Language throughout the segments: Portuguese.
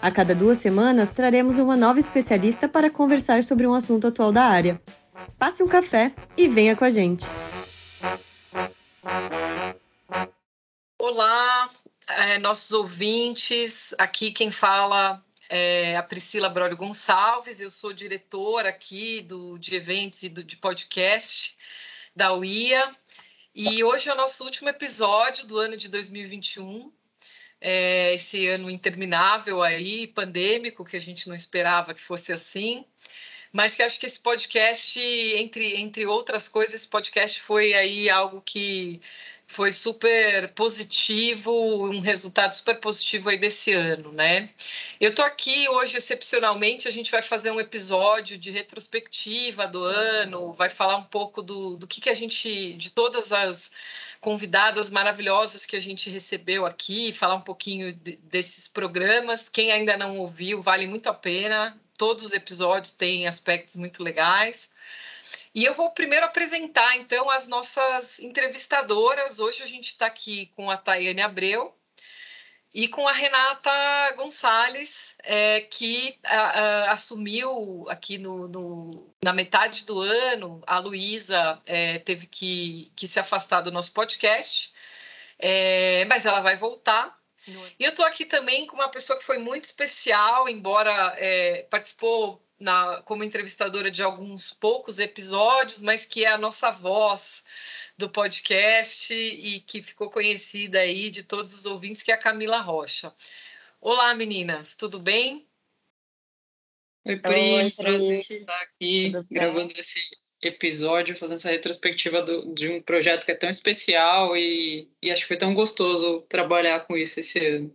A cada duas semanas, traremos uma nova especialista para conversar sobre um assunto atual da área. Passe um café e venha com a gente. Olá, é, nossos ouvintes. Aqui quem fala é a Priscila Brório Gonçalves. Eu sou diretora aqui do, de eventos e do, de podcast da UIA. E hoje é o nosso último episódio do ano de 2021. É, esse ano interminável aí, pandêmico, que a gente não esperava que fosse assim. Mas que acho que esse podcast, entre, entre outras coisas, esse podcast foi aí algo que foi super positivo, um resultado super positivo aí desse ano, né? Eu tô aqui hoje excepcionalmente, a gente vai fazer um episódio de retrospectiva do ano, vai falar um pouco do, do que, que a gente, de todas as convidadas maravilhosas que a gente recebeu aqui, falar um pouquinho de, desses programas. Quem ainda não ouviu, vale muito a pena. Todos os episódios têm aspectos muito legais. E eu vou primeiro apresentar, então, as nossas entrevistadoras. Hoje a gente está aqui com a Tayane Abreu e com a Renata Gonçalves, é, que a, a, assumiu aqui no, no, na metade do ano. A Luísa é, teve que, que, se afastar do nosso podcast, é, mas ela vai voltar. E eu estou aqui também com uma pessoa que foi muito especial, embora é, participou na, como entrevistadora de alguns poucos episódios, mas que é a nossa voz do podcast e que ficou conhecida aí de todos os ouvintes, que é a Camila Rocha. Olá, meninas, tudo bem? Oi, Pri, Oi, prazer estar aqui gravando esse episódio, fazendo essa retrospectiva do, de um projeto que é tão especial e, e acho que foi tão gostoso trabalhar com isso esse ano.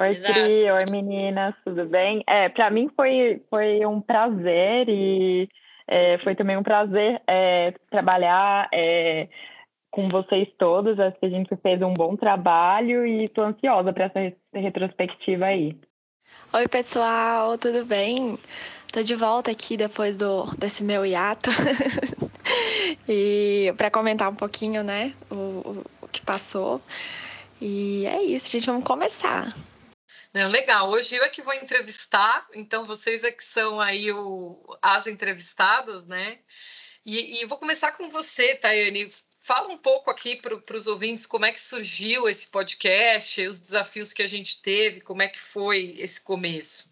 Oi, Pri, oi meninas, tudo bem? É, para mim foi, foi um prazer e é, foi também um prazer é, trabalhar é, com vocês todos. Acho que a gente fez um bom trabalho e estou ansiosa para essa retrospectiva aí. Oi, pessoal, tudo bem? Estou de volta aqui depois do, desse meu hiato e para comentar um pouquinho, né, o, o que passou. E é isso, gente, vamos começar. Não, legal. Hoje eu é que vou entrevistar, então vocês é que são aí o, as entrevistadas, né? E, e vou começar com você, Tayane. Fala um pouco aqui para os ouvintes como é que surgiu esse podcast, os desafios que a gente teve, como é que foi esse começo.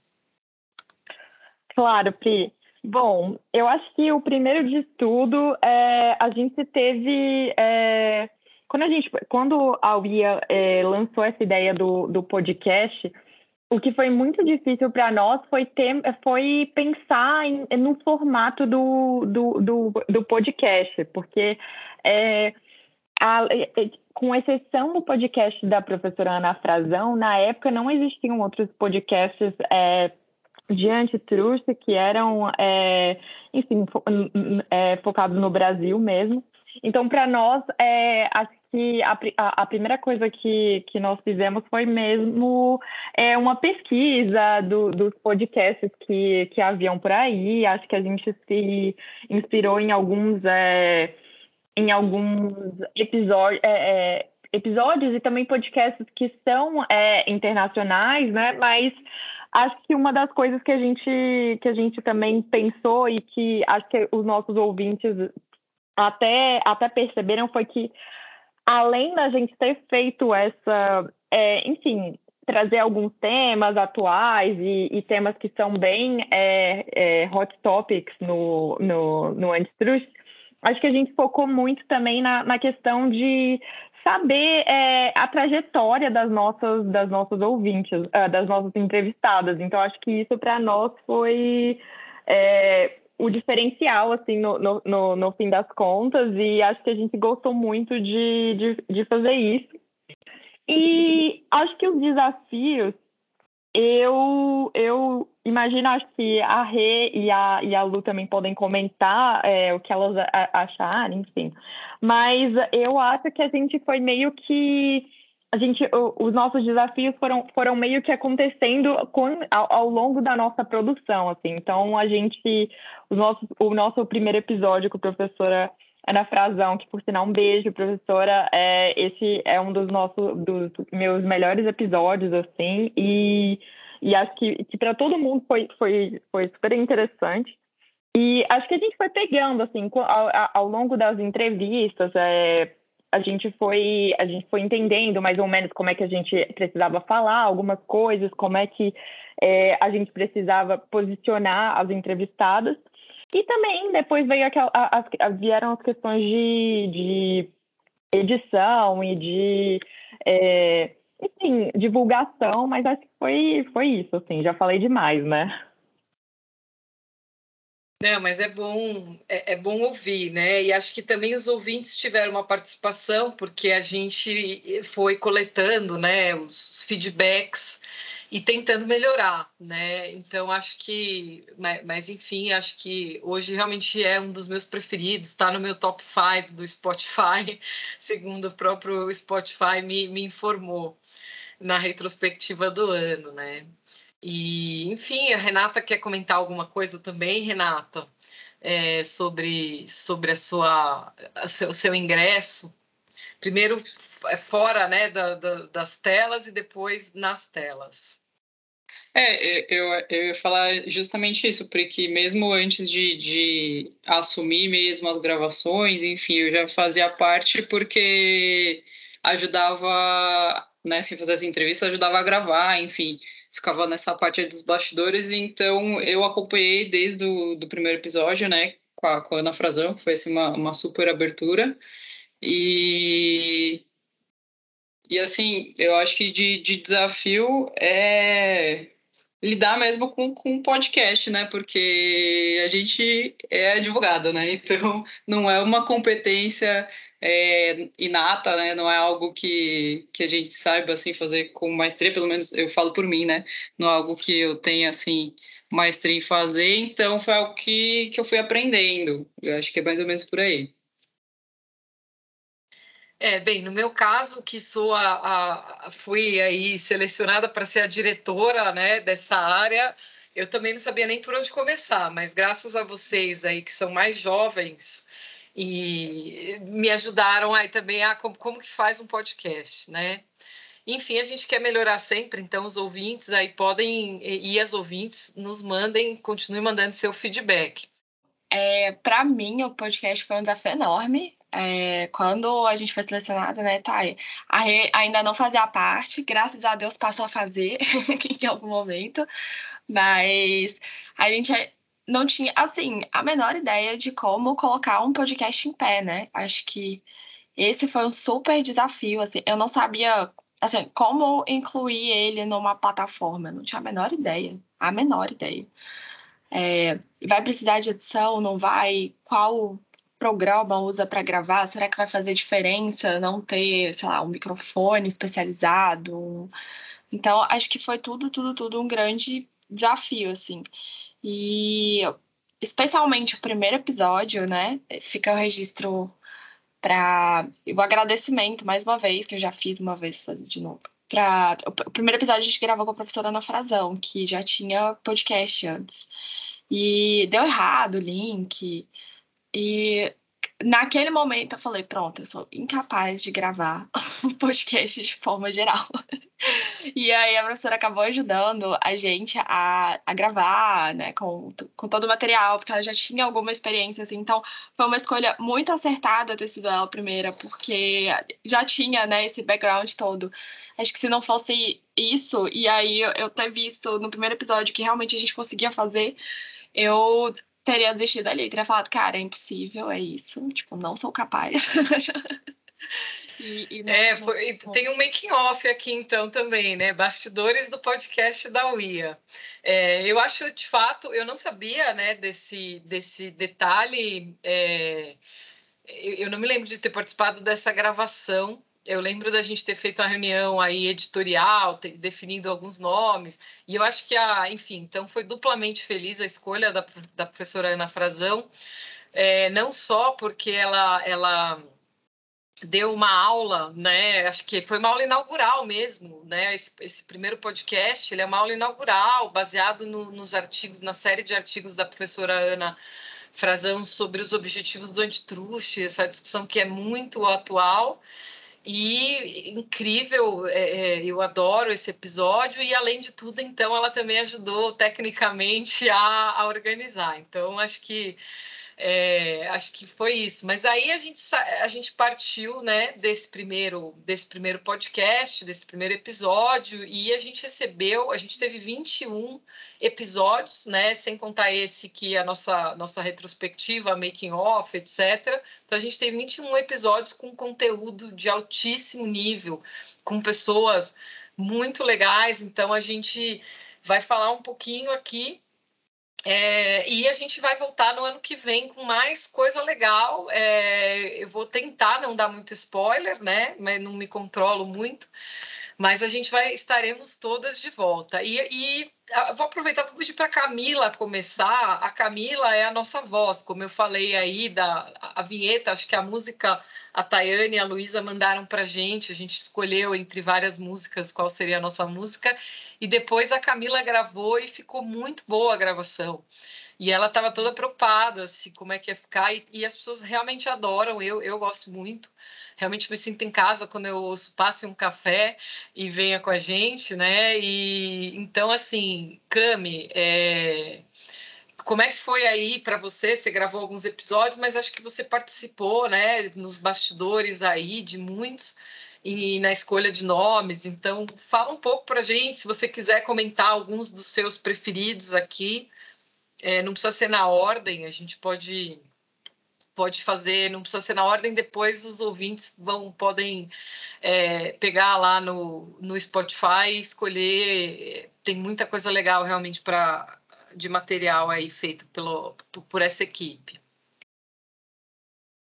Claro, Pri. Bom, eu acho que o primeiro de tudo é a gente teve é, quando a gente quando a UIA é, lançou essa ideia do, do podcast o que foi muito difícil para nós foi, ter, foi pensar em, no formato do, do, do, do podcast, porque é, a, é, com exceção do podcast da professora Ana Frazão, na época não existiam outros podcasts é, de antitruste que eram, é, enfim, fo, é, focados no Brasil mesmo. Então, para nós, é, acho que a, a, primeira coisa que, que nós fizemos foi mesmo é, uma pesquisa do, dos podcasts que, que haviam por aí. Acho que a gente se inspirou em alguns, é, em alguns episódios. É, é episódios e também podcasts que são é, internacionais, né? Mas acho que uma das coisas que a gente que a gente também pensou e que acho que os nossos ouvintes até até perceberam foi que além da gente ter feito essa, é, enfim, trazer alguns temas atuais e, e temas que são bem é, é, hot topics no, no, no Antitrust, acho que a gente focou muito também na, na questão de saber é, a trajetória das nossas, das nossas ouvintes, uh, das nossas entrevistadas. Então, acho que isso para nós foi é, o diferencial, assim, no, no, no, fim das contas, e acho que a gente gostou muito de, de, de fazer isso. E acho que os desafios Eu, eu imagino, acho que a Rê e a, e a Lu também podem comentar é, o que elas acharem, enfim. Mas eu acho que a gente foi meio que a gente, os nossos desafios foram, foram meio que acontecendo com, ao, ao, longo da nossa produção, assim. Então, a gente, o nosso, o nosso primeiro episódio com a professora Ana Frazão, que por sinal um beijo, professora, é, esse é um dos nossos, dos meus melhores episódios, assim, e, e acho que, que para todo mundo foi, foi, foi super interessante. E acho que a gente foi pegando, assim, ao, ao longo das entrevistas, é, a gente foi a gente foi entendendo mais ou menos como é que a gente precisava falar algumas coisas, como é que é, a gente precisava posicionar as entrevistadas. E também depois veio aquela, vieram as questões de, de edição e de é, enfim, divulgação, mas acho que foi, foi isso, assim, já falei demais, né? Não, mas é bom, é, é, bom ouvir, né? E acho que também os ouvintes tiveram uma participação, porque a gente foi coletando, né, os feedbacks e tentando melhorar, né? Então acho que, mas, mas enfim, acho que hoje realmente é um dos meus preferidos, está no meu top 5 do Spotify, segundo o próprio Spotify me, me informou na retrospectiva do ano, né? E, enfim, a Renata quer comentar alguma coisa também, Renata, é, sobre, sobre a sua, a seu, o seu ingresso. Primeiro é fora né, da, da, das telas e depois nas telas. É, eu, eu ia falar justamente isso, porque mesmo antes de, de assumir mesmo as gravações, enfim, eu já fazia parte porque ajudava, né, se fazer as entrevistas, ajudava a gravar, enfim ficava nessa parte dos bastidores, então eu acompanhei desde o do primeiro episódio, né, com a, com a Ana Frazão, foi assim, uma, uma super abertura, e, e assim, eu acho que de, de desafio é lidar mesmo com, com podcast, né? Porque a gente é advogado, né? Então não é uma competência é, inata, né? Não é algo que, que a gente saiba assim fazer com maestria, pelo menos eu falo por mim, né? Não é algo que eu tenha assim maestria em fazer, então foi algo que, que eu fui aprendendo. Eu acho que é mais ou menos por aí. É, bem, no meu caso, que sou a, a fui aí selecionada para ser a diretora, né, dessa área, eu também não sabia nem por onde começar, mas graças a vocês aí que são mais jovens, e me ajudaram aí também a como, como que faz um podcast, né? Enfim, a gente quer melhorar sempre, então os ouvintes aí podem, e as ouvintes, nos mandem, continuem mandando seu feedback. É, para mim, o podcast foi um desafio enorme. É, quando a gente foi selecionada, né, Thay? A Rê ainda não fazia parte, graças a Deus passou a fazer em algum momento, mas a gente não tinha, assim, a menor ideia de como colocar um podcast em pé, né? Acho que esse foi um super desafio, assim, eu não sabia, assim, como incluir ele numa plataforma, não tinha a menor ideia, a menor ideia. É, vai precisar de edição, não vai? Qual programa usa para gravar? Será que vai fazer diferença não ter, sei lá, um microfone especializado? Então, acho que foi tudo, tudo, tudo um grande desafio, assim. E especialmente o primeiro episódio, né? Fica o registro para o agradecimento mais uma vez, que eu já fiz uma vez, fazer de novo. Pra, o primeiro episódio a gente gravou com a professora Ana Frazão, que já tinha podcast antes. E deu errado o link. E naquele momento eu falei, pronto, eu sou incapaz de gravar um podcast de forma geral. e aí a professora acabou ajudando a gente a, a gravar, né, com, com todo o material, porque ela já tinha alguma experiência, assim, então foi uma escolha muito acertada ter sido ela primeira, porque já tinha, né, esse background todo. Acho que se não fosse isso, e aí eu ter visto no primeiro episódio que realmente a gente conseguia fazer, eu teria desistido ali, teria falado, cara, é impossível, é isso, tipo, não sou capaz. e, e não, é, foi, tem um making off aqui então também, né? Bastidores do podcast da UIA. É, eu acho, de fato, eu não sabia, né, desse, desse detalhe. É, eu, eu, não me lembro de ter participado dessa gravação Eu lembro da gente ter feito uma reunião aí editorial, ter, definindo alguns nomes, e eu acho que a, enfim, então foi duplamente feliz a escolha da, da professora Ana Frazão, é, não só porque ela, ela deu uma aula, né? Acho que foi uma aula inaugural mesmo, né? Esse, esse primeiro podcast, ele é uma aula inaugural, baseado no, nos artigos, na série de artigos da professora Ana Frazão sobre os objetivos do antitruste, essa discussão que é muito atual e incrível, é, é, eu adoro esse episódio e além de tudo, então ela também ajudou tecnicamente a, a organizar. Então acho que é, acho que foi isso. Mas aí a gente, a gente partiu né, desse, primeiro, desse primeiro podcast, desse primeiro episódio, e a gente recebeu, a gente teve 21 episódios, né, sem contar esse que é a nossa, nossa retrospectiva, making off, etc. Então a gente teve 21 episódios com conteúdo de altíssimo nível, com pessoas muito legais. Então a gente vai falar um pouquinho aqui é, e a gente vai voltar no ano que vem com mais coisa legal. É, eu vou tentar não dar muito spoiler, né? Mas não me controlo muito. Mas a gente vai estaremos todas de volta. E, e vou aproveitar para pedir para a Camila começar. A Camila é a nossa voz, como eu falei aí da a vinheta. Acho que a música a Tayane e a Luísa mandaram para gente. A gente escolheu entre várias músicas qual seria a nossa música. E depois a Camila gravou e ficou muito boa a gravação. E ela estava toda preocupada, assim, como é que ia ficar. E, e, as pessoas realmente adoram, eu, eu gosto muito. Realmente me sinto em casa quando eu ouço Passe um Café e venha com a gente, né? E então, assim, Cami, é... como é que foi aí para você? Você gravou alguns episódios, mas acho que você participou, né, nos bastidores aí de muitos e na escolha de nomes. Então, fala um pouco para gente, se você quiser comentar alguns dos seus preferidos aqui. É, não precisa ser na ordem, a gente pode pode fazer, não precisa ser na ordem, depois os ouvintes vão podem é, pegar lá no, no Spotify e escolher. Tem muita coisa legal realmente para de material aí feito pelo, por essa equipe.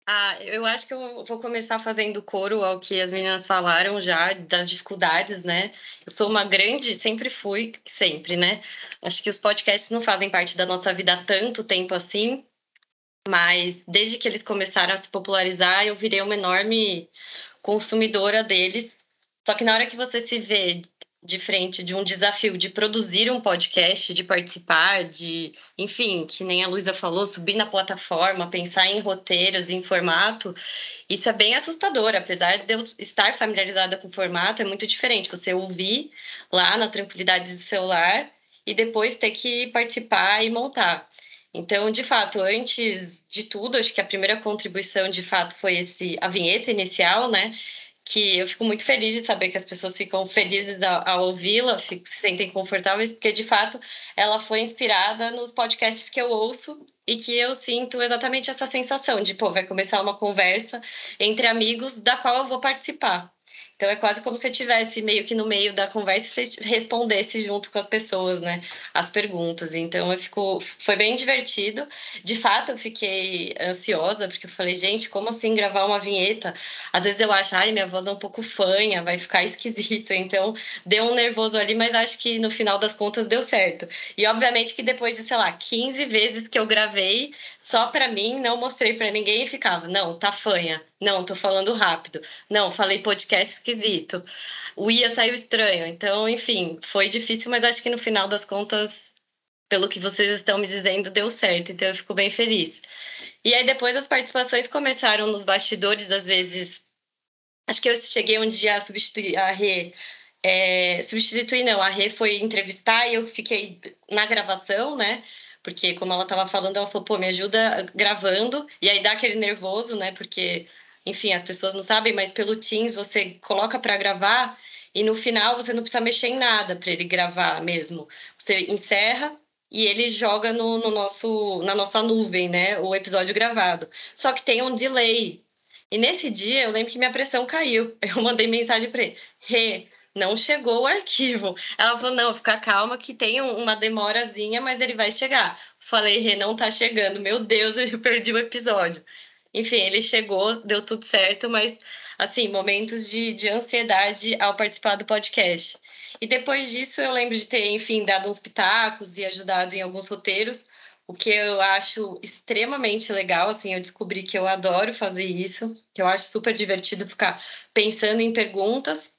Ah, eu acho que eu vou começar fazendo coro ao que as meninas falaram já, das dificuldades, né? Eu sou uma grande, sempre fui, sempre, né? Acho que os podcasts não fazem parte da nossa vida há tanto tempo assim, mas desde que eles começaram a se popularizar, eu virei uma enorme consumidora deles. Só que na hora que você se vê de frente de um desafio de produzir um podcast, de participar, de, enfim, que nem a Luísa falou, subir na plataforma, pensar em roteiros, em formato, isso é bem assustador. Apesar de eu estar familiarizada com o formato, é muito diferente você ouvir lá na tranquilidade do celular e depois ter que participar e montar. Então, de fato, antes de tudo, acho que a primeira contribuição, de fato, foi esse a vinheta inicial, né? que eu fico muito feliz de saber que as pessoas ficam felizes ao ouvi-la, se sentem confortáveis, porque de fato ela foi inspirada nos podcasts que eu ouço e que eu sinto exatamente essa sensação de, pô, vai começar uma conversa entre amigos da qual eu vou participar. Então é quase como se você estivesse meio que no meio da conversa e você respondesse junto com as pessoas, né? As perguntas. Então eu fico, foi bem divertido. De fato, eu fiquei ansiosa, porque eu falei, gente, como assim gravar uma vinheta? Às vezes eu acho, ai, minha voz é um pouco fanha, vai ficar esquisita. Então deu um nervoso ali, mas acho que no final das contas deu certo. E obviamente que depois de, sei lá, 15 vezes que eu gravei, só para mim, não mostrei para ninguém e ficava, não, tá fanha não, tô falando rápido. Não, falei podcast esquisito. O IA saiu estranho. Então, enfim, foi difícil, mas acho que no final das contas, pelo que vocês estão me dizendo, deu certo. Então, eu fico bem feliz. E aí, depois, as participações começaram nos bastidores, às vezes. Acho que eu cheguei um dia a substituir a Rê. É, substituir, não, a Rê foi entrevistar e eu fiquei na gravação, né? Porque, como ela estava falando, ela falou, pô, me ajuda gravando. E aí dá aquele nervoso, né? Porque enfim, as pessoas não sabem, mas pelo Teams você coloca para gravar e no final você não precisa mexer em nada para ele gravar mesmo. Você encerra e ele joga no, no, nosso, na nossa nuvem, né? O episódio gravado. Só que tem um delay. E nesse dia eu lembro que minha pressão caiu. Eu mandei mensagem para ele: Rê, não chegou o arquivo. Ela falou: não, fica calma que tem uma demorazinha, mas ele vai chegar. Falei, Rê, não tá chegando. Meu Deus, eu perdi o episódio. Enfim, ele chegou, deu tudo certo, mas assim, momentos de, de ansiedade ao participar do podcast. E depois disso eu lembro de ter, enfim, dado uns pitacos e ajudado em alguns roteiros, o que eu acho extremamente legal, assim, eu descobri que eu adoro fazer isso, que eu acho super divertido ficar pensando em perguntas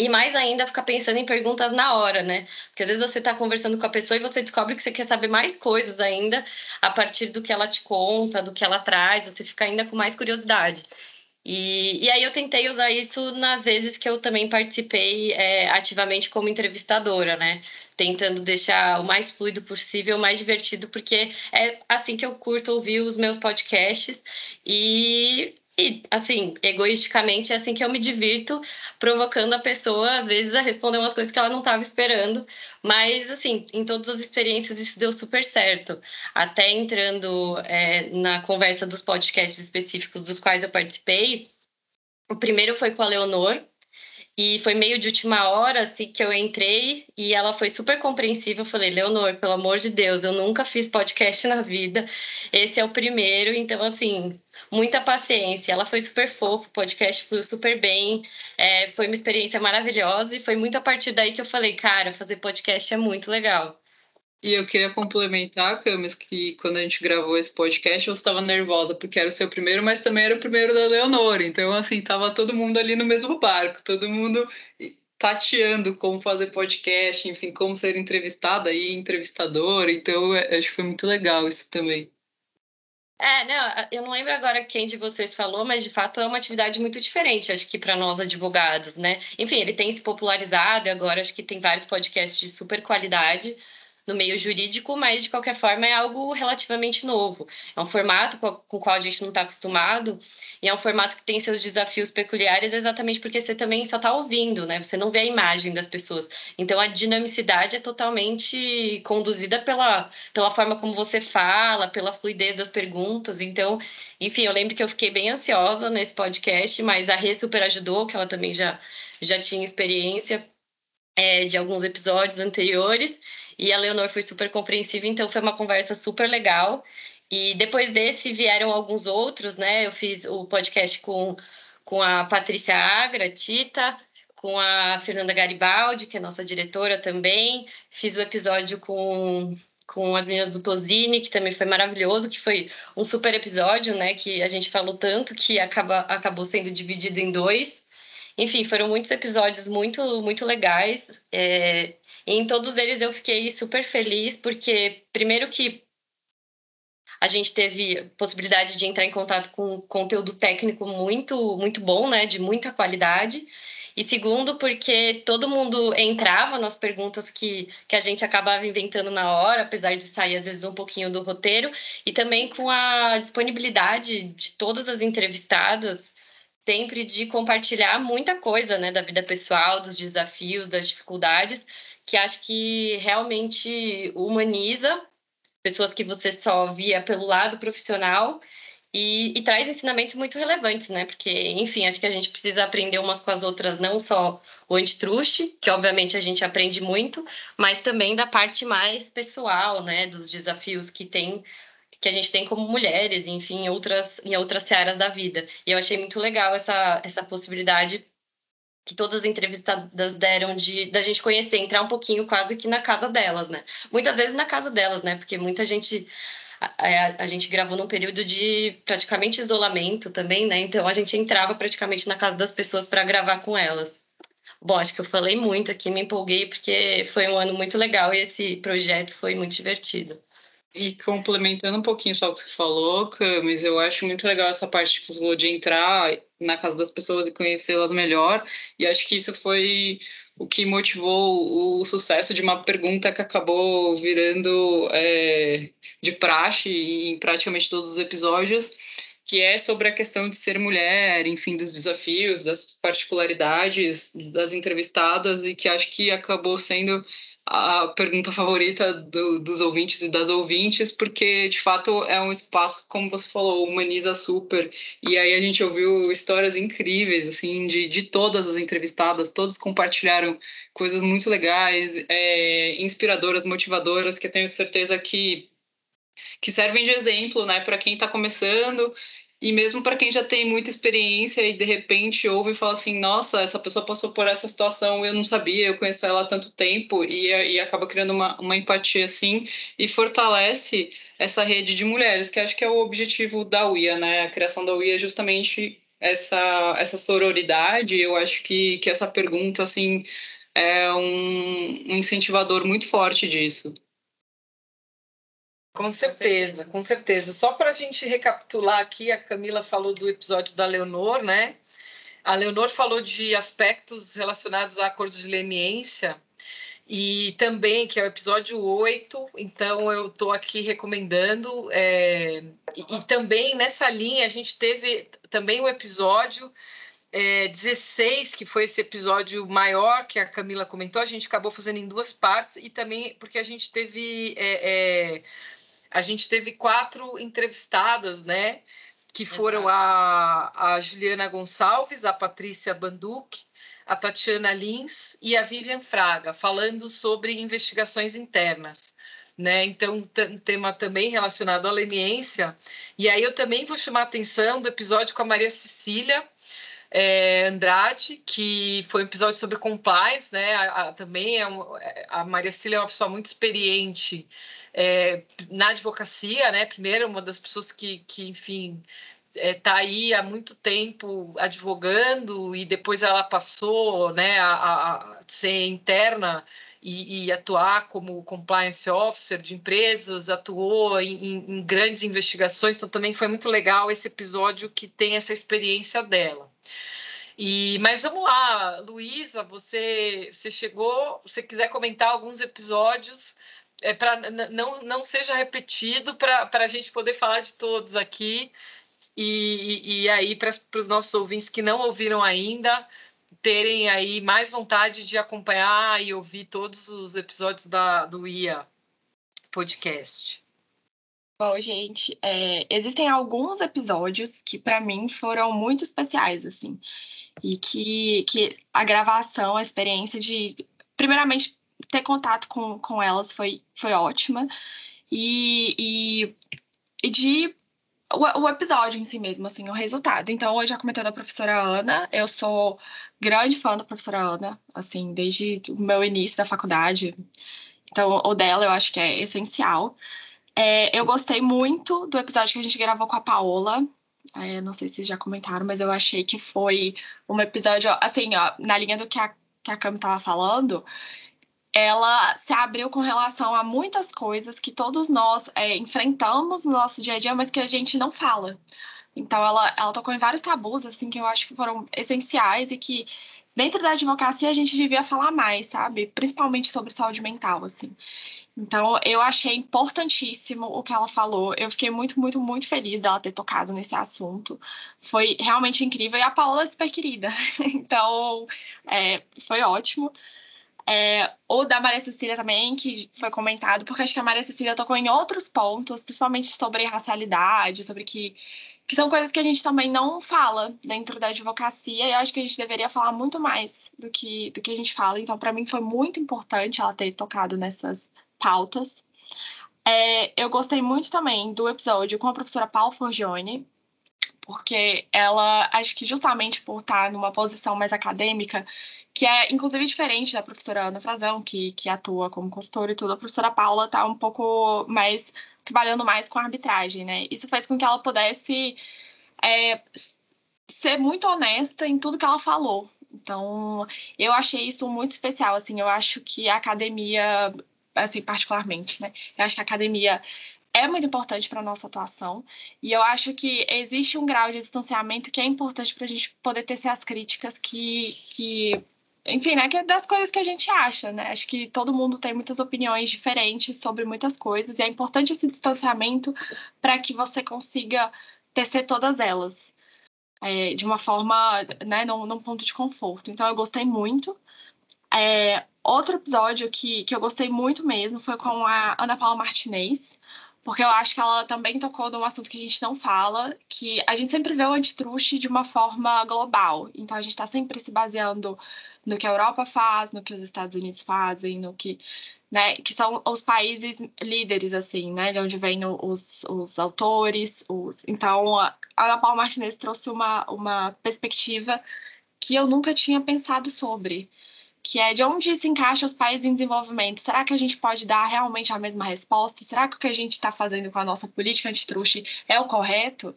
e mais ainda ficar pensando em perguntas na hora, né? Porque às vezes você está conversando com a pessoa e você descobre que você quer saber mais coisas ainda a partir do que ela te conta, do que ela traz, você fica ainda com mais curiosidade. E, e aí eu tentei usar isso nas vezes que eu também participei é, ativamente como entrevistadora, né? Tentando deixar o mais fluido possível, o mais divertido, porque é assim que eu curto ouvir os meus podcasts. E e, assim, egoisticamente, é assim que eu me divirto, provocando a pessoa, às vezes, a responder umas coisas que ela não estava esperando. Mas, assim, em todas as experiências, isso deu super certo. Até entrando é, na conversa dos podcasts específicos dos quais eu participei, o primeiro foi com a Leonor, e foi meio de última hora, assim, que eu entrei e ela foi super compreensiva. Eu falei, Leonor, pelo amor de Deus, eu nunca fiz podcast na vida. Esse é o primeiro, então, assim, muita paciência. Ela foi super fofa, o podcast foi super bem. É, foi uma experiência maravilhosa e foi muito a partir daí que eu falei, cara, fazer podcast é muito legal. E eu queria complementar, Camis, que quando a gente gravou esse podcast, você estava nervosa porque era o seu primeiro, mas também era o primeiro da Leonora. Então, assim, tava todo mundo ali no mesmo barco, todo mundo tateando como fazer podcast, enfim, como ser entrevistada e entrevistadora. Então, é, acho que foi muito legal isso também. É, não, eu não lembro agora quem de vocês falou, mas de fato é uma atividade muito diferente, acho que para nós advogados, né? Enfim, ele tem se popularizado agora acho que tem vários podcasts de super qualidade no meio jurídico, mas de qualquer forma é algo relativamente novo. É um formato com o qual a gente não está acostumado e é um formato que tem seus desafios peculiares exatamente porque você também só está ouvindo, né? Você não vê a imagem das pessoas. Então a dinamicidade é totalmente conduzida pela, pela forma como você fala, pela fluidez das perguntas. Então, enfim, eu lembro que eu fiquei bem ansiosa nesse podcast, mas a Rê super ajudou, que ela também já, já tinha experiência é, de alguns episódios anteriores. E a Leonor foi super compreensiva, então foi uma conversa super legal. E depois desse vieram alguns outros, né? Eu fiz o podcast com, com a Patrícia Agra, Tita, com a Fernanda Garibaldi, que é nossa diretora também. Fiz o episódio com, com as meninas do Tozini, que também foi maravilhoso, que foi um super episódio, né? Que a gente falou tanto que acaba, acabou sendo dividido em dois. Enfim, foram muitos episódios muito, muito legais. É, em todos eles eu fiquei super feliz, porque, primeiro, que a gente teve possibilidade de entrar em contato com conteúdo técnico muito, muito bom, né, de muita qualidade. E segundo, porque todo mundo entrava nas perguntas que, que a gente acabava inventando na hora, apesar de sair às vezes um pouquinho do roteiro, e também com a disponibilidade de todas as entrevistadas sempre de compartilhar muita coisa, né, da vida pessoal, dos desafios, das dificuldades, que acho que realmente humaniza pessoas que você só via pelo lado profissional e, e, traz ensinamentos muito relevantes, né? Porque, enfim, acho que a gente precisa aprender umas com as outras, não só o antitruste, que obviamente a gente aprende muito, mas também da parte mais pessoal, né? Dos desafios que tem que a gente tem como mulheres, enfim, em outras, em outras searas da vida. E eu achei muito legal essa, essa possibilidade que todas as entrevistadas deram de da gente conhecer, entrar um pouquinho quase que na casa delas, né? Muitas vezes na casa delas, né? Porque muita gente a, a, gente gravou num período de praticamente isolamento também, né? Então a gente entrava praticamente na casa das pessoas para gravar com elas. Bom, acho que eu falei muito aqui, me empolguei porque foi um ano muito legal e esse projeto foi muito divertido. E complementando um pouquinho só o que você falou, Camis, eu acho muito legal essa parte que você falou de entrar na casa das pessoas e conhecê-las melhor. E acho que isso foi o que motivou o sucesso de uma pergunta que acabou virando é, de praxe em praticamente todos os episódios, que é sobre a questão de ser mulher, enfim, dos desafios, das particularidades das entrevistadas, e que acho que acabou sendo a pergunta favorita do, dos ouvintes e das ouvintes, porque de fato é um espaço, como você falou, humaniza super. E aí a gente ouviu histórias incríveis, assim, de, de todas as entrevistadas, todos compartilharam coisas muito legais, é, inspiradoras, motivadoras, que eu tenho certeza que, que servem de exemplo, né, para quem está começando E mesmo para quem já tem muita experiência e de repente ouve e fala assim: nossa, essa pessoa passou por essa situação, eu não sabia, eu conheço ela há tanto tempo, e, e acaba criando uma, uma empatia assim, e fortalece essa rede de mulheres, que acho que é o objetivo da UIA, né? A criação da UIA é justamente essa, essa sororidade. Eu acho que, que essa pergunta, assim, é um, um incentivador muito forte disso. Com certeza, com certeza. Só para a gente recapitular aqui, a Camila falou do episódio da Leonor, né? A Leonor falou de aspectos relacionados a acordos de leniência e também, que é o episódio 8, então eu estou aqui recomendando. É, e, e, também nessa linha a gente teve também o episódio é, 16, que foi esse episódio maior que a Camila comentou, a gente acabou fazendo em duas partes, e também porque a gente teve. É, é a gente teve quatro entrevistadas, né? Que foram a, a Juliana Gonçalves, a Patrícia Banduc, a Tatiana Lins e a Vivian Fraga, falando sobre investigações internas. Né? Então, um tema também relacionado à leniência. E aí eu também vou chamar a atenção do episódio com a Maria Cecília é, Andrade, que foi um episódio sobre compliance, né? A, a, também é um, a Maria Cecília é uma pessoa muito experiente é, na advocacia, né? Primeiro, uma das pessoas que, que enfim, está é, tá aí há muito tempo advogando e depois ela passou né, a, a ser interna e, e, atuar como compliance officer de empresas, atuou em, em, grandes investigações, então também foi muito legal esse episódio que tem essa experiência dela. E, mas vamos lá, Luísa, você, você chegou, você quiser comentar alguns episódios é, para não, não seja repetido, para a gente poder falar de todos aqui. E, e, e aí, para os nossos ouvintes que não ouviram ainda, terem aí mais vontade de acompanhar e ouvir todos os episódios da, do IA Podcast. Bom, gente, é, existem alguns episódios que para mim foram muito especiais, assim, e que, que a gravação, a experiência de, primeiramente, ter contato com, com elas foi, foi ótima. E, e, e de o, o, episódio em si mesmo, assim, o resultado. Então, hoje já comentei da professora Ana, eu sou grande fã da professora Ana, assim, desde o meu início da faculdade. Então, o dela eu acho que é essencial. É, eu gostei muito do episódio que a gente gravou com a Paola. É, não sei se já comentaram, mas eu achei que foi um episódio, assim, ó, na linha do que a, que a Cam estava falando, ela se abriu com relação a muitas coisas que todos nós é, enfrentamos no nosso dia a dia, mas que a gente não fala. Então, ela, ela tocou em vários tabus, assim, que eu acho que foram essenciais e que dentro da advocacia a gente devia falar mais, sabe? Principalmente sobre saúde mental, assim. Então, eu achei importantíssimo o que ela falou. Eu fiquei muito, muito, muito feliz dela ter tocado nesse assunto. Foi realmente incrível. E a Paola é super querida. então, é, foi ótimo. É, ou da Maria Cecília também, que foi comentado, porque acho que a Maria Cecília tocou em outros pontos, principalmente sobre racialidade, sobre que, que são coisas que a gente também não fala dentro da advocacia, e acho que a gente deveria falar muito mais do que, do que a gente fala. Então, para mim, foi muito importante ela ter tocado nessas pautas. É, eu gostei muito também do episódio com a professora Paula Forgione, porque ela, acho que justamente por estar numa posição mais acadêmica, que é inclusive diferente da professora Ana Frazão, que, que atua como consultora e tudo. A professora Paula está um pouco mais trabalhando mais com arbitragem, né? Isso fez com que ela pudesse é, ser muito honesta em tudo que ela falou. Então, eu achei isso muito especial, assim, eu acho que a academia, assim, particularmente, né? Eu acho que a academia é muito importante para a nossa atuação. E eu acho que existe um grau de distanciamento que é importante para a gente poder tecer as críticas que, que enfim, né, é das coisas que a gente acha, né? Acho que todo mundo tem muitas opiniões diferentes sobre muitas coisas e é importante esse distanciamento para que você consiga tecer todas elas é, de uma forma, né, num, num, ponto de conforto. Então, eu gostei muito. É, outro episódio que, que eu gostei muito mesmo foi com a Ana Paula Martinez, porque eu acho que ela também tocou num assunto que a gente não fala, que a gente sempre vê o antitruste de uma forma global. Então, a gente está sempre se baseando no que a Europa faz, no que os Estados Unidos fazem, no que né, que são os países líderes, assim, né, de onde vêm os, os autores. Os... Então, a Ana Paula Martinez trouxe uma, uma perspectiva que eu nunca tinha pensado sobre, que é de onde se encaixa os países em desenvolvimento. Será que a gente pode dar realmente a mesma resposta? Será que o que a gente está fazendo com a nossa política antitruste é o correto?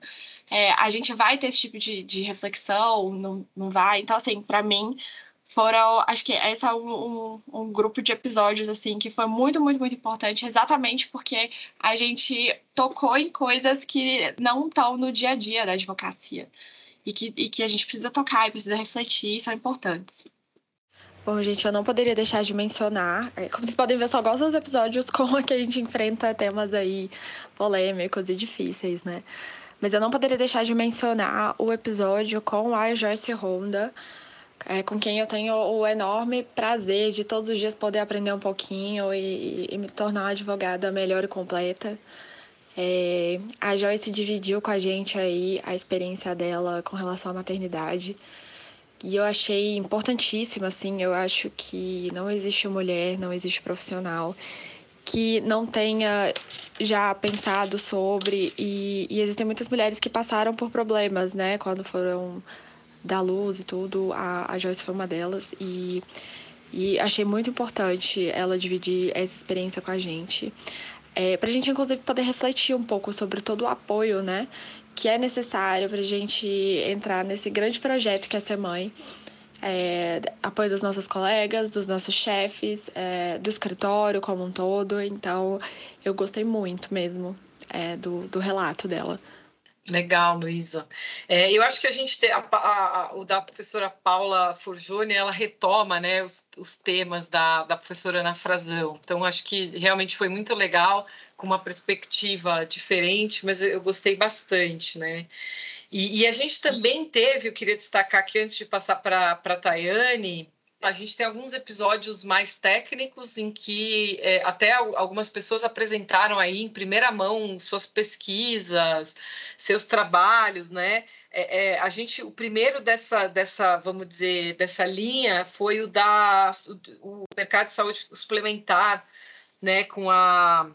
É, a gente vai ter esse tipo de, de reflexão? Não, não vai? Então, assim, para mim, foram, acho que esse é um, um, um, grupo de episódios, assim, que foi muito, muito, muito importante, exatamente porque a gente tocou em coisas que não estão no dia a dia da advocacia e que, e que a gente precisa tocar e precisa refletir, são importantes. Bom, gente, eu não poderia deixar de mencionar. É, como vocês podem ver, eu só gosto dos episódios com a que a gente enfrenta temas aí polêmicos e difíceis, né? Mas eu não poderia deixar de mencionar o episódio com a Joyce Honda, é, com quem eu tenho o enorme prazer de todos os dias poder aprender um pouquinho e, e me tornar uma advogada melhor e completa. É, a Joyce dividiu com a gente aí a experiência dela com relação à maternidade. E eu achei importantíssimo, assim, eu acho que não existe mulher, não existe profissional que não tenha já pensado sobre e, e existem muitas mulheres que passaram por problemas, né, quando foram da luz e tudo, a, a Joyce foi uma delas e, e achei muito importante ela dividir essa experiência com a gente. É, para a gente, inclusive, poder refletir um pouco sobre todo o apoio, né, que é necessário para a gente entrar nesse grande projeto que é ser mãe. É, apoio dos nossos colegas, dos nossos chefes, é, do escritório como um todo. Então, eu gostei muito mesmo é, do, do relato dela. Legal, Luísa. É, eu acho que a gente tem a, a, a, o da professora Paula Forgione, ela retoma né, os, os temas da, da professora Ana Frazão. Então, acho que realmente foi muito legal, com uma perspectiva diferente, mas eu gostei bastante, né? E, e a gente também teve, eu queria destacar aqui antes de passar para a Tayane, a gente tem alguns episódios mais técnicos em que é, até algumas pessoas apresentaram aí em primeira mão suas pesquisas, seus trabalhos, né? É, é, a gente, o primeiro dessa, dessa, vamos dizer, dessa linha foi o da o mercado de saúde suplementar, né? Com a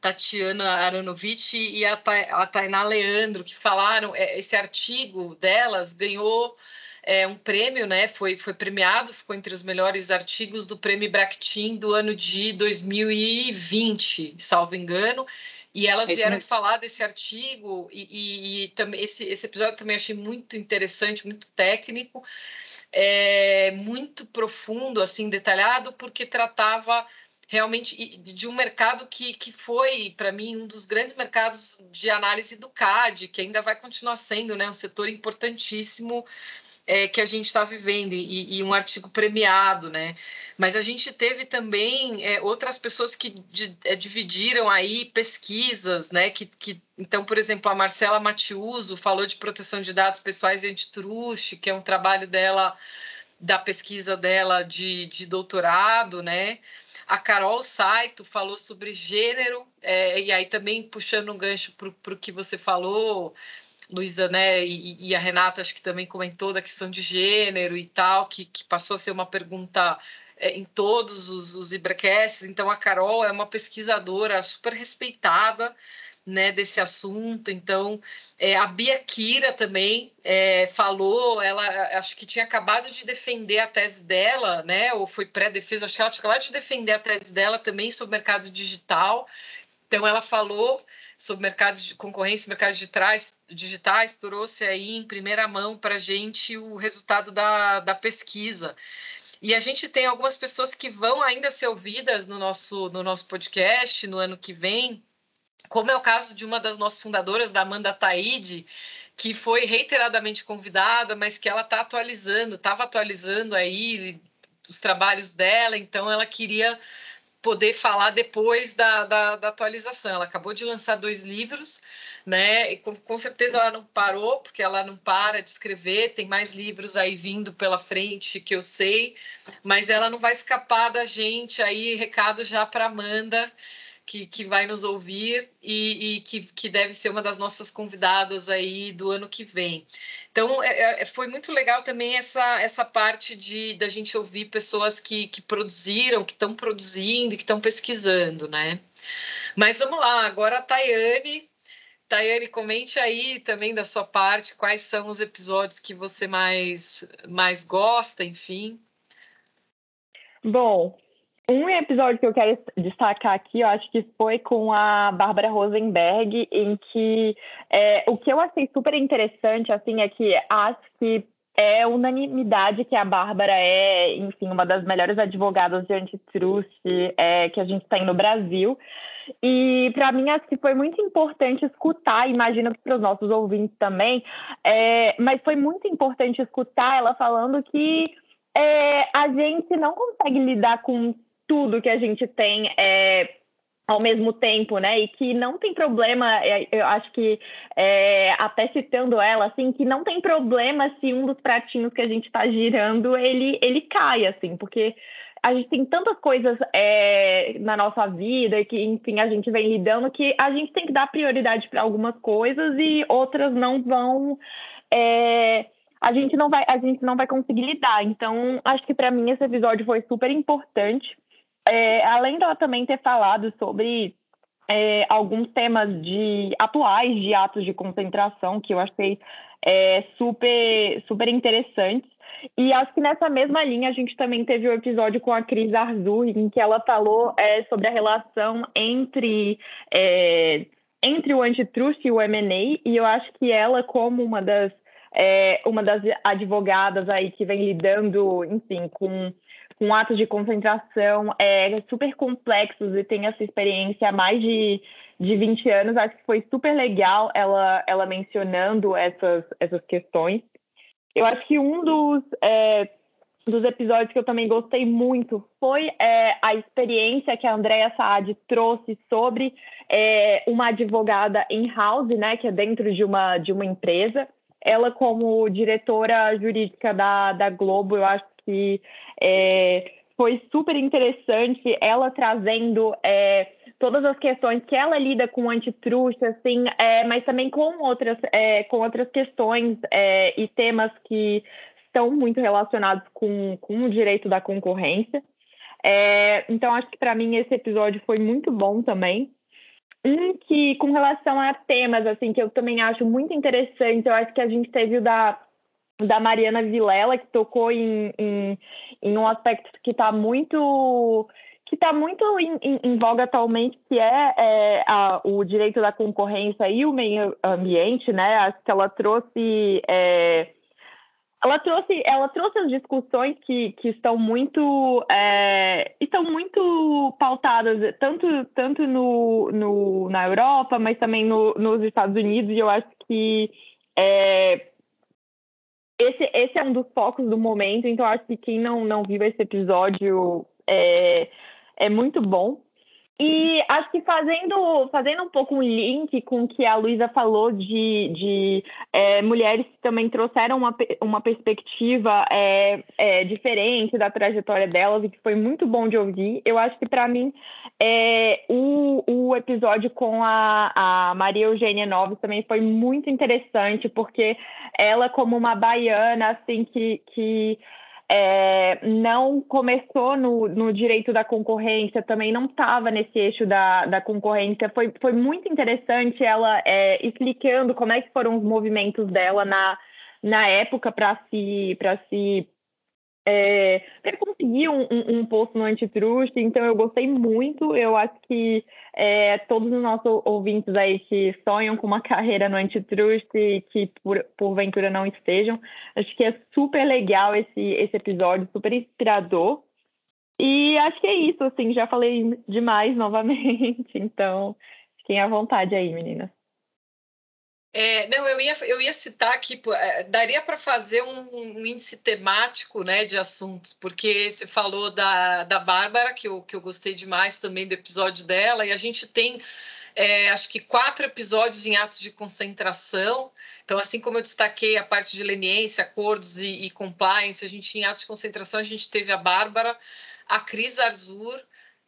Tatiana Aronovitch e a, a Tainá Leandro, que falaram, é, esse artigo delas ganhou é, um prêmio, né? Foi, foi premiado, ficou entre os melhores artigos do Prêmio Bractin do ano de 2020, salvo engano. E elas vieram mesmo. falar desse artigo e, e, e, também esse, esse episódio também achei muito interessante, muito técnico, é, muito profundo, assim, detalhado, porque tratava realmente de um mercado que, que foi, para mim, um dos grandes mercados de análise do CAD, que ainda vai continuar sendo né, um setor importantíssimo é, que a gente está vivendo e, e, um artigo premiado, né? Mas a gente teve também é, outras pessoas que de, é, dividiram aí pesquisas, né? Que, que, então, por exemplo, a Marcela Matiuso falou de proteção de dados pessoais e antitruste, que é um trabalho dela, da pesquisa dela de, de doutorado, né? A Carol Saito falou sobre gênero, é, e aí também puxando um gancho para o que você falou, Luísa, né, e, e, a Renata acho que também comentou da questão de gênero e tal, que, que passou a ser uma pergunta é, em todos os, os. Então, a Carol é uma pesquisadora super respeitada, né, desse assunto. Então, é, a Bia Kira também é, falou, ela acho que tinha acabado de defender a tese dela, né, ou foi pré-defesa, acho que ela tinha acabado de defender a tese dela também sobre mercado digital. Então, ela falou sobre mercados de concorrência, mercados digitais, digitais trouxe aí em primeira mão para a gente o resultado da, da pesquisa. E a gente tem algumas pessoas que vão ainda ser ouvidas no nosso, no nosso podcast no ano que vem, como é o caso de uma das nossas fundadoras, da Amanda Taide, que foi reiteradamente convidada, mas que ela está atualizando, estava atualizando aí os trabalhos dela, então ela queria poder falar depois da, da, da, atualização. Ela acabou de lançar dois livros, né? E com, com, certeza ela não parou, porque ela não para de escrever, tem mais livros aí vindo pela frente que eu sei, mas ela não vai escapar da gente aí, recado já para Amanda. Que, que vai nos ouvir e, e que, que deve ser uma das nossas convidadas aí do ano que vem. Então, é, é foi muito legal também essa, essa parte de da gente ouvir pessoas que, que produziram, que estão produzindo, que estão pesquisando, né? Mas vamos lá, agora a Tayane. Tayane, comente aí também da sua parte quais são os episódios que você mais, mais gosta, enfim. Bom, um episódio que eu quero destacar aqui, eu acho que foi com a Bárbara Rosenberg, em que é, o que eu achei super interessante, assim, é que acho que é unanimidade que a Bárbara é, enfim, uma das melhores advogadas de antitrust é, que a gente tem no Brasil. E para mim acho que foi muito importante escutar, imagino que para os nossos ouvintes também, é, mas foi muito importante escutar ela falando que é, a gente não consegue lidar com tudo que a gente tem é, ao mesmo tempo, né? E que não tem problema, é, eu acho que é, até citando ela, assim, que não tem problema se um dos pratinhos que a gente está girando ele ele cai, assim, porque a gente tem tantas coisas é, na nossa vida que, enfim, a gente vem lidando que a gente tem que dar prioridade para algumas coisas e outras não vão. É, a gente não vai, a gente não vai conseguir lidar. Então, acho que para mim esse episódio foi super importante. É, além dela também ter falado sobre é, alguns temas de atuais de atos de concentração que eu achei é, super super interessantes. E acho que nessa mesma linha a gente também teve o um episódio com a Cris Arzur, em que ela falou é, sobre a relação entre, é, entre o antitrust e o M&A, e eu acho que ela, como uma das, é, uma das advogadas aí que vem lidando, enfim, com, com atos de concentração é, super complexos e tem essa experiência há mais de, de 20 anos, acho que foi super legal ela, ela mencionando essas, essas questões. Eu acho que um dos, é, dos episódios que eu também gostei muito foi é, a experiência que a Andrea Saad trouxe sobre é, uma advogada in-house, né, que é dentro de uma, de uma empresa. Ela, como diretora jurídica da, da Globo, eu acho que é, foi super interessante ela trazendo é, todas as questões que ela lida com antitruste, assim, é, mas também com outras, é, com outras questões é, e temas que estão muito relacionados com, com o direito da concorrência. É, então, acho que para mim esse episódio foi muito bom também. Um que, com relação a temas, assim, que eu também acho muito interessante, eu acho que a gente teve o da da Mariana Vilela, que tocou em, em, em um aspecto que está muito que está muito em, em, em, voga atualmente, que é, é a, o direito da concorrência e o meio ambiente, né? Acho que ela trouxe é, ela trouxe ela trouxe as discussões que, que estão muito é, estão muito pautadas tanto tanto no, no na Europa, mas também no, nos Estados Unidos. E eu acho que é, esse, esse é um dos focos do momento, então acho que quem não, não viu esse episódio é, é muito bom. E acho que fazendo, fazendo um pouco um link com o que a Luísa falou de, de é, mulheres que também trouxeram uma, uma perspectiva é, é, diferente da trajetória delas e que foi muito bom de ouvir. Eu acho que, para mim, é, o, o episódio com a, a Maria Eugênia Noves também foi muito interessante, porque ela, como uma baiana, assim, que. que é, não começou no, no, direito da concorrência, também não estava nesse eixo da, da concorrência. Foi, foi muito interessante ela é, explicando como é que foram os movimentos dela na, na época para se, se é, ele conseguiu um, um, um, posto no antitrust, então eu gostei muito. Eu acho que é, todos os nossos ouvintes aí que sonham com uma carreira no antitrust e que por, porventura não estejam, acho que é super legal esse, esse episódio, super inspirador. E acho que é isso, assim, já falei demais novamente, então fiquem à vontade aí, meninas. É, não, eu ia, eu ia citar aqui, é, daria para fazer um, um, índice temático né, de assuntos, porque você falou da, da Bárbara, que eu, que eu gostei demais também do episódio dela, e a gente tem é, acho que quatro episódios em atos de concentração. Então, assim como eu destaquei a parte de leniência, acordos e, e compliance, a gente em atos de concentração a gente teve a Bárbara, a Cris Arzur,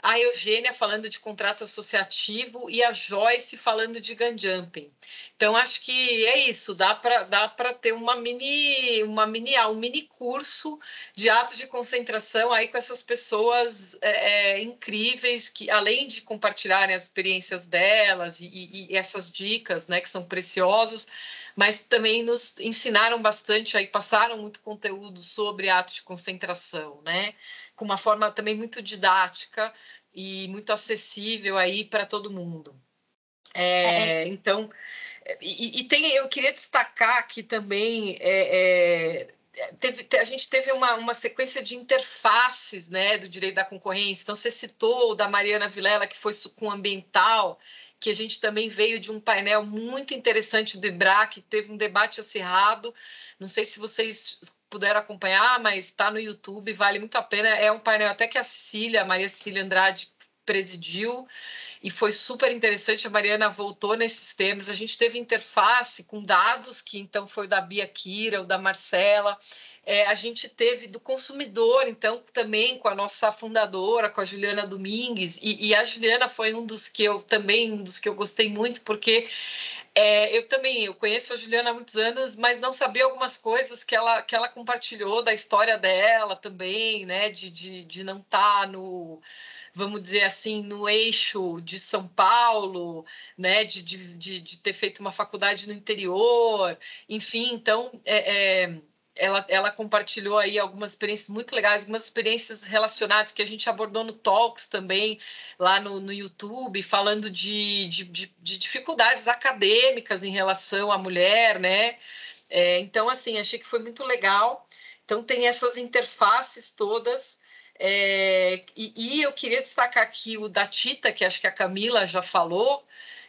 a Eugênia falando de contrato associativo e a Joyce falando de gun jumping. Então acho que é isso, dá para dá ter uma mini uma mini um mini curso de atos de concentração aí com essas pessoas é, é, incríveis que além de compartilharem as experiências delas e, e, e essas dicas, né, que são preciosas, mas também nos ensinaram bastante aí passaram muito conteúdo sobre atos de concentração, né? Com uma forma também muito didática e muito acessível aí para todo mundo. É, é. Então, e, e, tem, eu queria destacar aqui também é, é, teve, a gente teve uma, uma sequência de interfaces né, do direito da concorrência. Então, você citou o da Mariana Vilela, que foi com ambiental, que a gente também veio de um painel muito interessante do IBRA, que teve um debate acirrado. Não sei se vocês puderam acompanhar, mas está no YouTube, vale muito a pena. É um painel até que a Cecília, a Maria Cecília Andrade, presidiu e foi super interessante. A Mariana voltou nesses temas. A gente teve interface com dados, que então foi da Bia Kira, o da Marcela. É, a gente teve do consumidor, então, também com a nossa fundadora, com a Juliana Domingues, e, e a Juliana foi um dos que eu também, um dos que eu gostei muito, porque é, eu também eu conheço a Juliana há muitos anos, mas não sabia algumas coisas que ela, que ela compartilhou da história dela também, né? De, de, de não estar tá no, vamos dizer assim, no eixo de São Paulo, né? De, de, de ter feito uma faculdade no interior, enfim, então é, é ela, ela compartilhou aí algumas experiências muito legais, algumas experiências relacionadas que a gente abordou no Talks também, lá no, no YouTube, falando de, de, de, de dificuldades acadêmicas em relação à mulher, né? É, então, assim, achei que foi muito legal. Então, tem essas interfaces todas. É, e, e, eu queria destacar aqui o da Tita, que acho que a Camila já falou,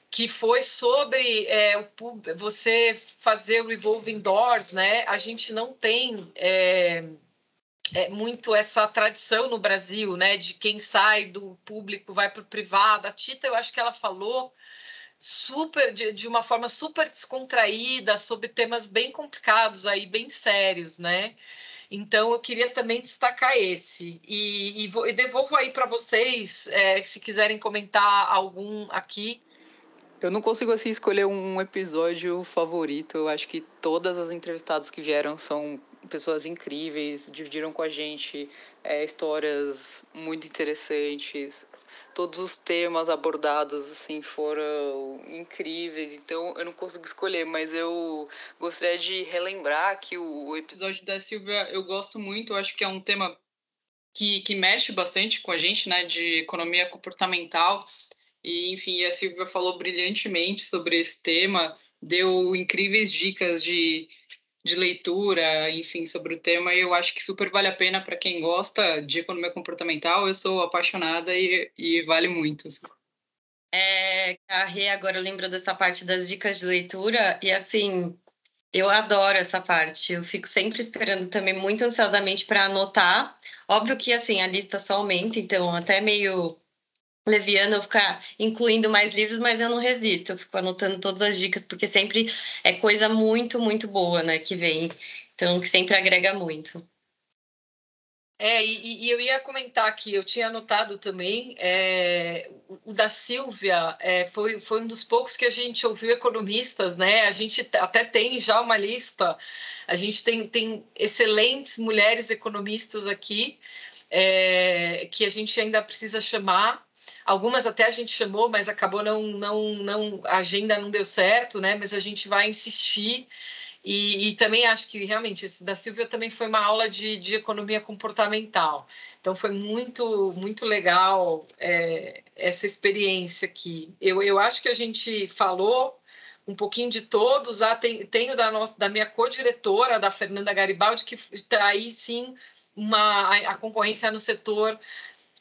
que foi sobre é, o, você fazer o revolving doors, né? A gente não tem é, é, muito essa tradição no Brasil, né? De quem sai do público vai para o privado. A Tita, eu acho que ela falou super de, de, uma forma super descontraída sobre temas bem complicados aí, bem sérios, né? Então eu queria também destacar esse e, e, vou, e devolvo aí para vocês, é, se quiserem comentar algum aqui. Eu não consigo assim escolher um episódio favorito. Eu acho que todas as entrevistadas que vieram são pessoas incríveis, dividiram com a gente é, histórias muito interessantes. Todos os temas abordados assim foram incríveis, então eu não consigo escolher, mas eu gostaria de relembrar que o, episódio da Silvia eu gosto muito, eu acho que é um tema que, que mexe bastante com a gente, né, de economia comportamental. E, enfim, a Silvia falou brilhantemente sobre esse tema, deu incríveis dicas de, de leitura, enfim, sobre o tema, eu acho que super vale a pena para quem gosta de economia comportamental. Eu sou apaixonada e, e vale muito. Assim. É, a Rê agora lembrou dessa parte das dicas de leitura, e assim, eu adoro essa parte. Eu fico sempre esperando também muito ansiosamente para anotar. Óbvio que assim a lista só aumenta, então até meio leviana eu ficar incluindo mais livros, mas eu não resisto, eu fico anotando todas as dicas, porque sempre é coisa muito, muito boa, né, que vem. Então, que sempre agrega muito. É, e, e eu ia comentar aqui, eu tinha anotado também, é, o da Silvia é, foi, foi um dos poucos que a gente ouviu economistas, né? A gente até tem já uma lista, a gente tem, tem excelentes mulheres economistas aqui, é, que a gente ainda precisa chamar Algumas até a gente chamou, mas acabou não, não, não, a agenda não deu certo, né? Mas a gente vai insistir. E, e também acho que realmente esse da Silvia também foi uma aula de, de economia comportamental. Então foi muito, muito legal é, essa experiência aqui. Eu, eu acho que a gente falou um pouquinho de todos. Ah, tem, tenho da, nossa, da minha co-diretora, da Fernanda Garibaldi, que está aí sim uma, a, a concorrência no setor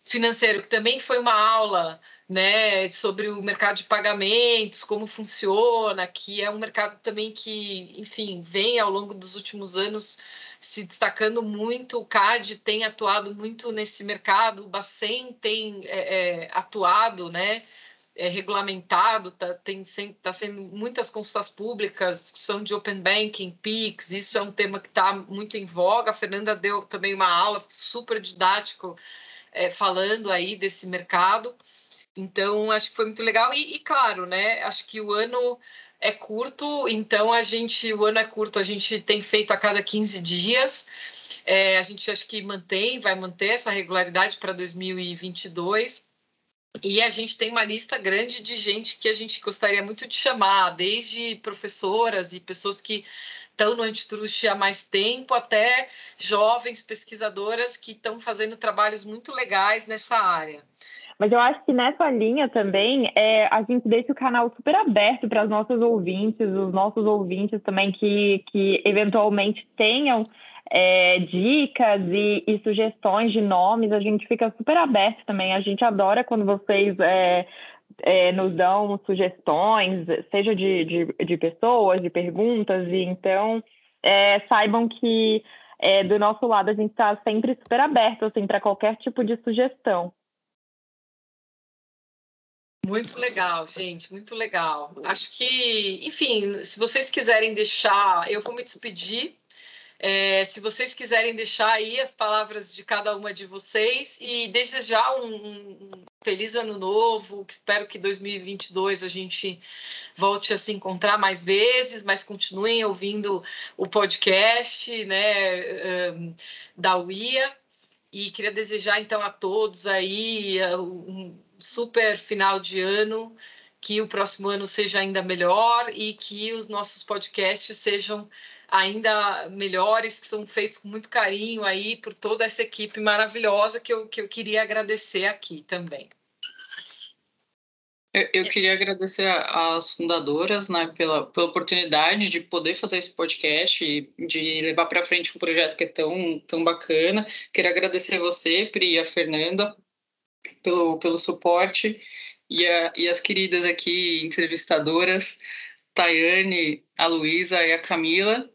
financeiro, que também foi uma aula né, sobre o mercado de pagamentos, como funciona, que é um mercado também que, enfim, vem ao longo dos últimos anos se destacando muito. O CAD tem atuado muito nesse mercado, o Bacen tem é, é, atuado, né, é, regulamentado, tá, tem tá sendo muitas consultas públicas, discussão de open banking, PIX, isso é um tema que está muito em voga. A Fernanda deu também uma aula super didático é, falando aí desse mercado. Então, acho que foi muito legal. E, e, claro, né? Acho que o ano é curto, então a gente, o ano é curto, a gente tem feito a cada 15 dias. É, a gente acho que mantém, vai manter essa regularidade para 2022. E a gente tem uma lista grande de gente que a gente gostaria muito de chamar, desde professoras e pessoas que estão no Antitrust há mais tempo, até jovens pesquisadoras que estão fazendo trabalhos muito legais nessa área. Mas eu acho que nessa linha também é, a gente deixa o canal super aberto para os nossos ouvintes, os nossos ouvintes também que, que eventualmente tenham é, dicas e, e, sugestões de nomes, a gente fica super aberto também. A gente adora quando vocês é, é, nos dão sugestões, seja de, de, de, pessoas, de perguntas, e então é, saibam que é, do nosso lado a gente está sempre super aberto assim, para qualquer tipo de sugestão. Muito legal, gente, muito legal. Acho que, enfim, se vocês quiserem deixar, eu vou me despedir. É, se vocês quiserem deixar aí as palavras de cada uma de vocês e desde já um, um feliz ano novo, espero que 2022 a gente volte a se encontrar mais vezes, mas continuem ouvindo o podcast né, da UIA. E queria desejar então a todos aí uh, um super final de ano, que o próximo ano seja ainda melhor e que os nossos podcasts sejam ainda melhores, que são feitos com muito carinho aí por toda essa equipe maravilhosa que eu, que eu queria agradecer aqui também. Eu, queria agradecer às fundadoras né, pela, pela oportunidade de poder fazer esse podcast e de levar para frente um projeto que é tão, tão bacana. Queria agradecer a você, Pri e a Fernanda, pelo, pelo suporte e, a, e as queridas aqui entrevistadoras, Tayane, a Luísa e a Camila,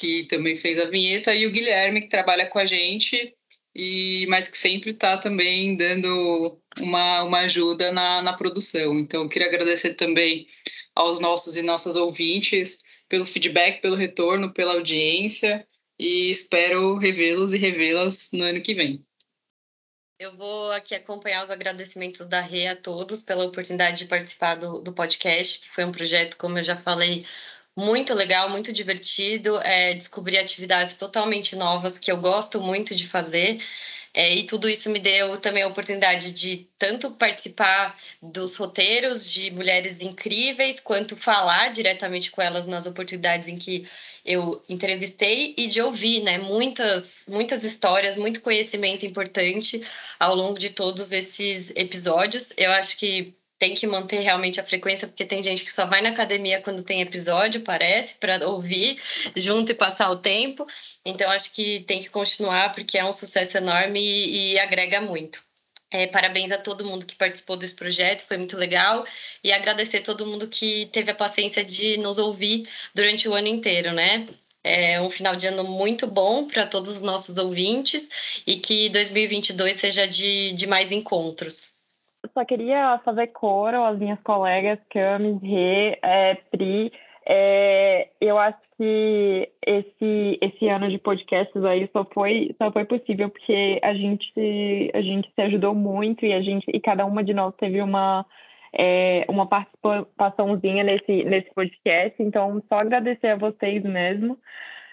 que também fez a vinheta, e o Guilherme, que trabalha com a gente, e mas que sempre está também dando uma, uma ajuda na, na produção. Então, eu queria agradecer também aos nossos e nossas ouvintes pelo feedback, pelo retorno, pela audiência, e espero revê-los e revê-las no ano que vem. Eu vou aqui acompanhar os agradecimentos da Rê a todos pela oportunidade de participar do, do podcast, que foi um projeto, como eu já falei, muito legal, muito divertido, é, descobrir atividades totalmente novas que eu gosto muito de fazer. É, e tudo isso me deu também a oportunidade de tanto participar dos roteiros de mulheres incríveis, quanto falar diretamente com elas nas oportunidades em que eu entrevistei e de ouvir, né? Muitas, muitas histórias, muito conhecimento importante ao longo de todos esses episódios. Eu acho que tem que manter realmente a frequência, porque tem gente que só vai na academia quando tem episódio, parece, para ouvir junto e passar o tempo. Então, acho que tem que continuar, porque é um sucesso enorme e, e agrega muito. É, parabéns a todo mundo que participou desse projeto, foi muito legal. E agradecer a todo mundo que teve a paciência de nos ouvir durante o ano inteiro, né? É um final de ano muito bom para todos os nossos ouvintes e que 2022 seja de, de mais encontros só queria fazer coro às minhas colegas Camis, Rê, é, Pri. É, eu acho que esse, esse ano de podcasts aí só foi, só foi possível porque a gente, a gente se ajudou muito e a gente e cada uma de nós teve uma, é, uma participaçãozinha nesse, nesse podcast. Então, só agradecer a vocês mesmo.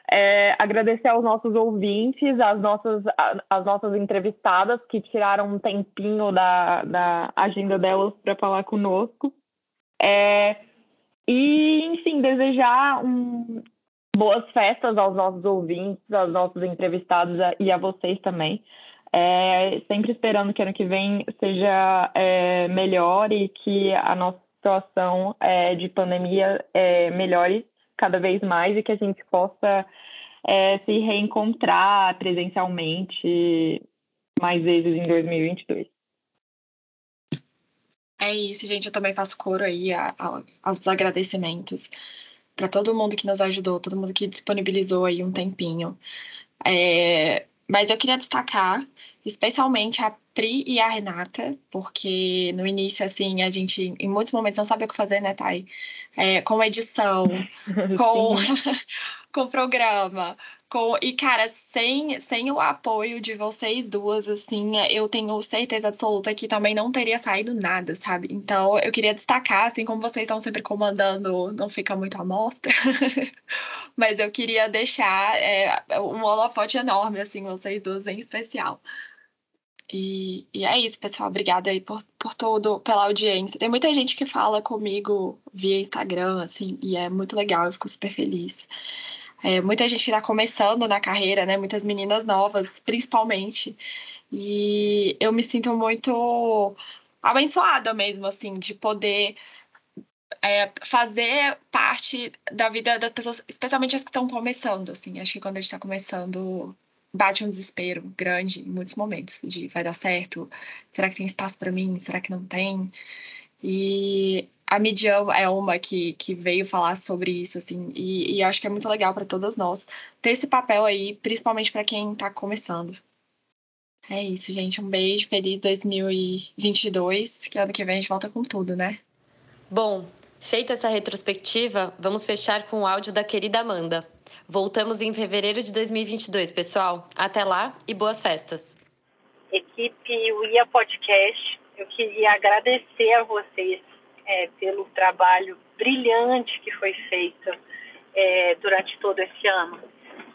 É, agradecer aos nossos ouvintes, às nossas, às nossas entrevistadas que tiraram um tempinho da, da agenda delas para falar conosco. É, e, enfim, desejar um, boas festas aos nossos ouvintes, aos nossos entrevistados e a vocês também. É, sempre esperando que ano que vem seja é, melhor e que a nossa situação é, de pandemia é, melhore cada vez mais e que a gente possa é, se reencontrar presencialmente mais vezes em 2022. É isso, gente. Eu também faço coro aí aos agradecimentos para todo mundo que nos ajudou, todo mundo que disponibilizou aí um tempinho. É, mas eu queria destacar especialmente a Pri e a Renata, porque no início, assim, a gente em muitos momentos não sabia o que fazer, né, Thay? É, com edição, com, com programa, Com, e, cara, sem, sem o apoio de vocês duas, assim, eu tenho certeza absoluta que também não teria saído nada, sabe? Então, eu queria destacar, assim, como vocês estão sempre comandando, não fica muito à mostra, mas eu queria deixar é, um holofote enorme, assim, vocês duas em especial. E, e é isso, pessoal. Obrigada aí por, por tudo, pela audiência. Tem muita gente que fala comigo via Instagram, assim, e é muito legal, eu fico super feliz. É, muita gente está começando na carreira, né? Muitas meninas novas, principalmente. E eu me sinto muito abençoada mesmo, assim, de poder é, fazer parte da vida das pessoas, especialmente as que estão começando, assim. Acho que quando a gente está começando, bate um desespero grande em muitos momentos de vai dar certo, será que tem espaço para mim, será que não tem? E a Midian é uma que, que veio falar sobre isso, assim, e, e acho que é muito legal para todas nós ter esse papel aí, principalmente para quem está começando. É isso, gente. Um beijo, feliz 2022, que ano que vem a gente volta com tudo, né? Bom, feita essa retrospectiva, vamos fechar com o áudio da querida Amanda. Voltamos em fevereiro de 2022, pessoal. Até lá e boas festas. Equipe UIA Podcast, eu queria agradecer a vocês é, pelo trabalho brilhante que foi feito é, durante todo esse ano.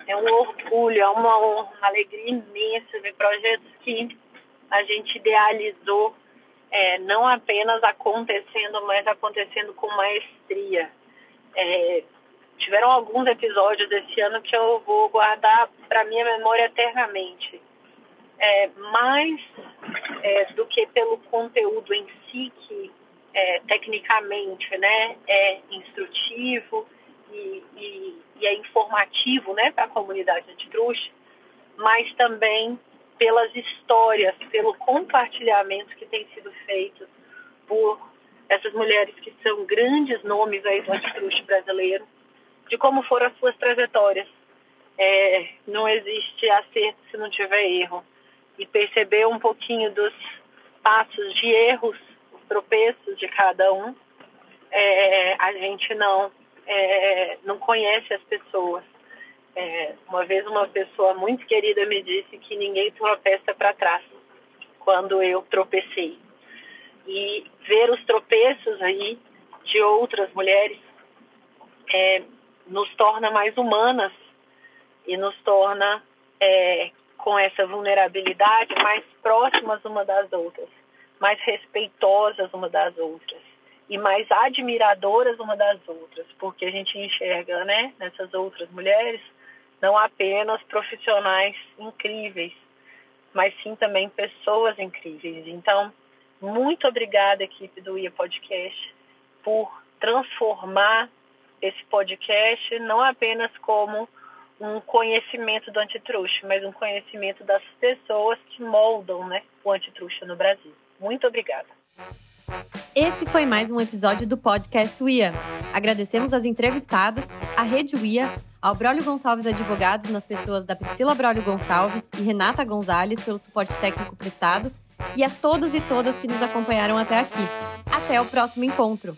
É um orgulho, é uma honra, uma alegria imensa ver projetos que a gente idealizou, é, não apenas acontecendo, mas acontecendo com maestria. É, tiveram alguns episódios desse ano que eu vou guardar para minha memória eternamente. É, mais é, do que pelo conteúdo em si, que é, tecnicamente né, é instrutivo e, e, e é informativo né, para a comunidade antitruste, mas também pelas histórias, pelo compartilhamento que tem sido feito por essas mulheres que são grandes nomes aí do antitruste brasileiro, de como foram as suas trajetórias. É, não existe acerto se não tiver erro. E perceber um pouquinho dos passos de erros tropeços de cada um, é, a gente não, é, não conhece as pessoas. É, uma vez uma pessoa muito querida me disse que ninguém tropeça para trás quando eu tropecei. E ver os tropeços aí de outras mulheres é, nos torna mais humanas e nos torna é, com essa vulnerabilidade mais próximas uma das outras mais respeitosas uma das outras e mais admiradoras uma das outras, porque a gente enxerga, né, nessas outras mulheres não apenas profissionais incríveis, mas sim também pessoas incríveis. Então, muito obrigada equipe do IA Podcast por transformar esse podcast não apenas como um conhecimento do antitruste, mas um conhecimento das pessoas que moldam né, o antitruste no Brasil. Muito obrigada. Esse foi mais um episódio do podcast UIA. Agradecemos as entrevistadas, a Rede UIA, ao Brólio Gonçalves Advogados, nas pessoas da Priscila Brólio Gonçalves e Renata Gonzalez, pelo suporte técnico prestado, e a todos e todas que nos acompanharam até aqui. Até o próximo encontro!